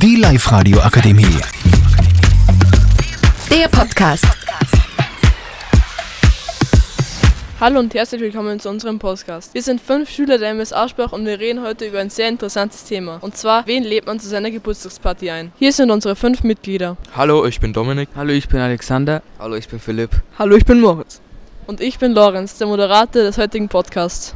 Die Live-Radio Akademie. Der Podcast. Hallo und herzlich willkommen zu unserem Podcast. Wir sind fünf Schüler der MS Aschbach und wir reden heute über ein sehr interessantes Thema. Und zwar, wen lädt man zu seiner Geburtstagsparty ein? Hier sind unsere fünf Mitglieder. Hallo, ich bin Dominik. Hallo, ich bin Alexander. Hallo, ich bin Philipp. Hallo, ich bin Moritz. Und ich bin Lorenz, der Moderator des heutigen Podcasts.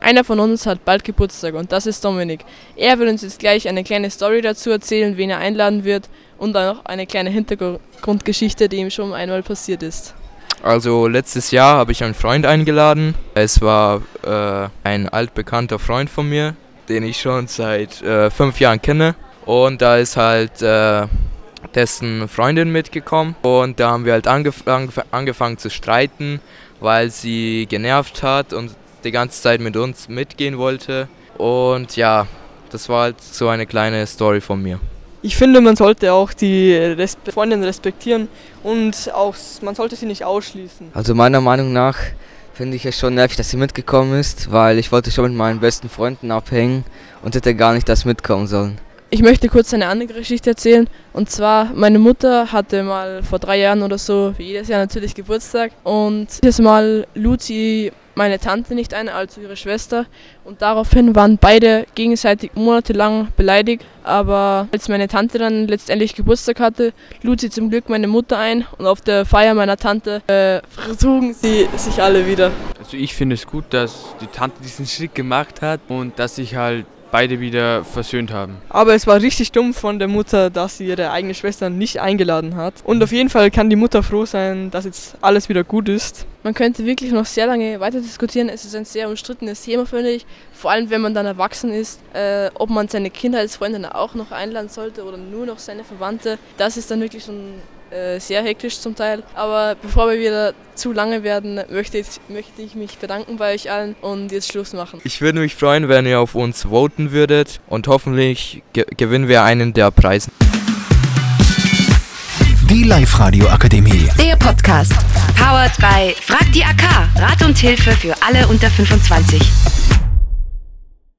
Einer von uns hat bald Geburtstag und das ist Dominik. Er wird uns jetzt gleich eine kleine Story dazu erzählen, wen er einladen wird und dann noch eine kleine Hintergrundgeschichte, die ihm schon einmal passiert ist. Also letztes Jahr habe ich einen Freund eingeladen. Es war äh, ein altbekannter Freund von mir, den ich schon seit äh, fünf Jahren kenne. Und da ist halt äh, dessen Freundin mitgekommen und da haben wir halt angef angef angefangen zu streiten, weil sie genervt hat und die ganze Zeit mit uns mitgehen wollte. Und ja, das war halt so eine kleine Story von mir. Ich finde, man sollte auch die Respe Freundin respektieren und auch man sollte sie nicht ausschließen. Also meiner Meinung nach finde ich es schon nervig, dass sie mitgekommen ist, weil ich wollte schon mit meinen besten Freunden abhängen und hätte gar nicht das mitkommen sollen. Ich möchte kurz eine andere Geschichte erzählen. Und zwar, meine Mutter hatte mal vor drei Jahren oder so, wie jedes Jahr natürlich Geburtstag. Und dieses Mal lud sie meine Tante nicht ein, also ihre Schwester. Und daraufhin waren beide gegenseitig monatelang beleidigt. Aber als meine Tante dann letztendlich Geburtstag hatte, lud sie zum Glück meine Mutter ein. Und auf der Feier meiner Tante äh, vertrugen sie sich alle wieder. Also ich finde es gut, dass die Tante diesen Schritt gemacht hat und dass sich halt beide wieder versöhnt haben. Aber es war richtig dumm von der Mutter, dass sie ihre eigene Schwester nicht eingeladen hat. Und auf jeden Fall kann die Mutter froh sein, dass jetzt alles wieder gut ist. Man könnte wirklich noch sehr lange weiter diskutieren. Es ist ein sehr umstrittenes Thema, finde ich. Vor allem, wenn man dann erwachsen ist, äh, ob man seine Kindheitsfreundinnen auch noch einladen sollte oder nur noch seine Verwandte. Das ist dann wirklich schon äh, sehr hektisch zum Teil. Aber bevor wir wieder zu lange werden, möchte ich, möchte ich mich bedanken bei euch allen und jetzt Schluss machen. Ich würde mich freuen, wenn ihr auf uns voten würdet und hoffentlich ge gewinnen wir einen der Preise. Die Live-Radio Akademie. Der Podcast. Powered by Frag die AK. Rat und Hilfe für alle unter 25.